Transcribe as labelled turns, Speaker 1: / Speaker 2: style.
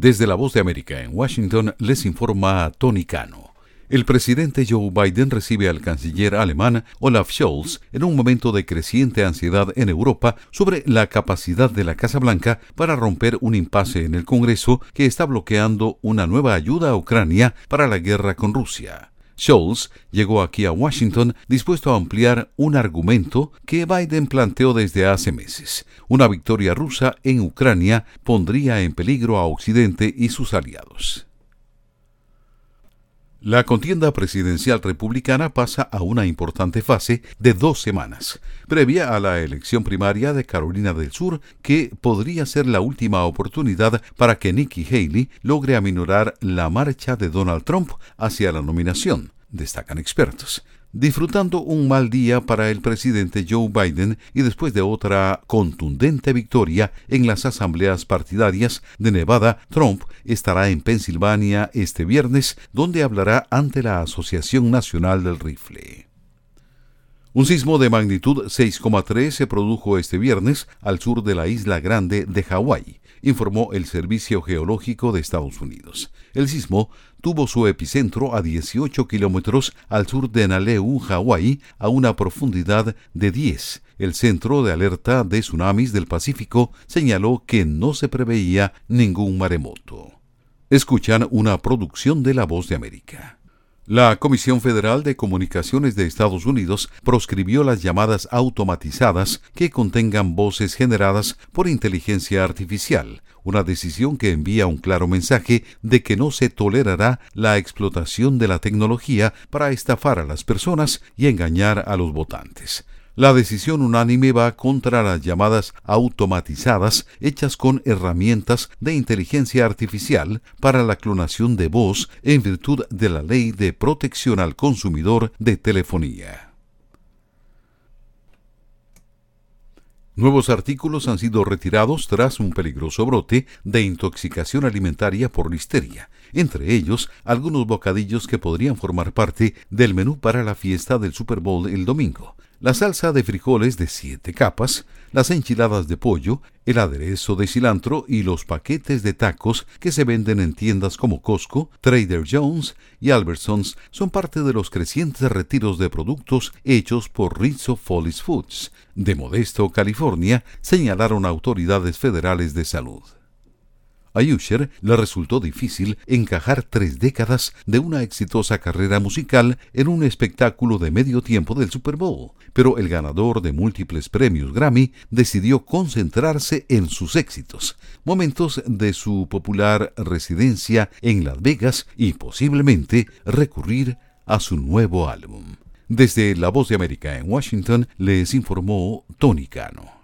Speaker 1: Desde la Voz de América en Washington les informa Tony Cano. El presidente Joe Biden recibe al canciller alemán Olaf Scholz en un momento de creciente ansiedad en Europa sobre la capacidad de la Casa Blanca para romper un impasse en el Congreso que está bloqueando una nueva ayuda a Ucrania para la guerra con Rusia. Scholz llegó aquí a Washington dispuesto a ampliar un argumento que Biden planteó desde hace meses. Una victoria rusa en Ucrania pondría en peligro a Occidente y sus aliados. La contienda presidencial republicana pasa a una importante fase de dos semanas, previa a la elección primaria de Carolina del Sur, que podría ser la última oportunidad para que Nikki Haley logre aminorar la marcha de Donald Trump hacia la nominación, destacan expertos disfrutando un mal día para el presidente Joe Biden y después de otra contundente victoria en las asambleas partidarias de Nevada, Trump estará en Pensilvania este viernes, donde hablará ante la Asociación Nacional del Rifle. Un sismo de magnitud 6,3 se produjo este viernes al sur de la isla grande de Hawái, informó el Servicio Geológico de Estados Unidos. El sismo tuvo su epicentro a 18 kilómetros al sur de Naleu, Hawái, a una profundidad de 10. El Centro de Alerta de Tsunamis del Pacífico señaló que no se preveía ningún maremoto. Escuchan una producción de La Voz de América. La Comisión Federal de Comunicaciones de Estados Unidos proscribió las llamadas automatizadas que contengan voces generadas por inteligencia artificial, una decisión que envía un claro mensaje de que no se tolerará la explotación de la tecnología para estafar a las personas y engañar a los votantes. La decisión unánime va contra las llamadas automatizadas hechas con herramientas de inteligencia artificial para la clonación de voz en virtud de la Ley de Protección al Consumidor de Telefonía. Nuevos artículos han sido retirados tras un peligroso brote de intoxicación alimentaria por listeria, entre ellos algunos bocadillos que podrían formar parte del menú para la fiesta del Super Bowl el domingo la salsa de frijoles de siete capas, las enchiladas de pollo, el aderezo de cilantro y los paquetes de tacos que se venden en tiendas como Costco, Trader Joe's y Albertsons son parte de los crecientes retiros de productos hechos por Rizzo Follis Foods, de Modesto, California, señalaron autoridades federales de salud. A Usher le resultó difícil encajar tres décadas de una exitosa carrera musical en un espectáculo de medio tiempo del Super Bowl, pero el ganador de múltiples premios Grammy decidió concentrarse en sus éxitos, momentos de su popular residencia en Las Vegas y posiblemente recurrir a su nuevo álbum. Desde La Voz de América en Washington les informó Tony Cano.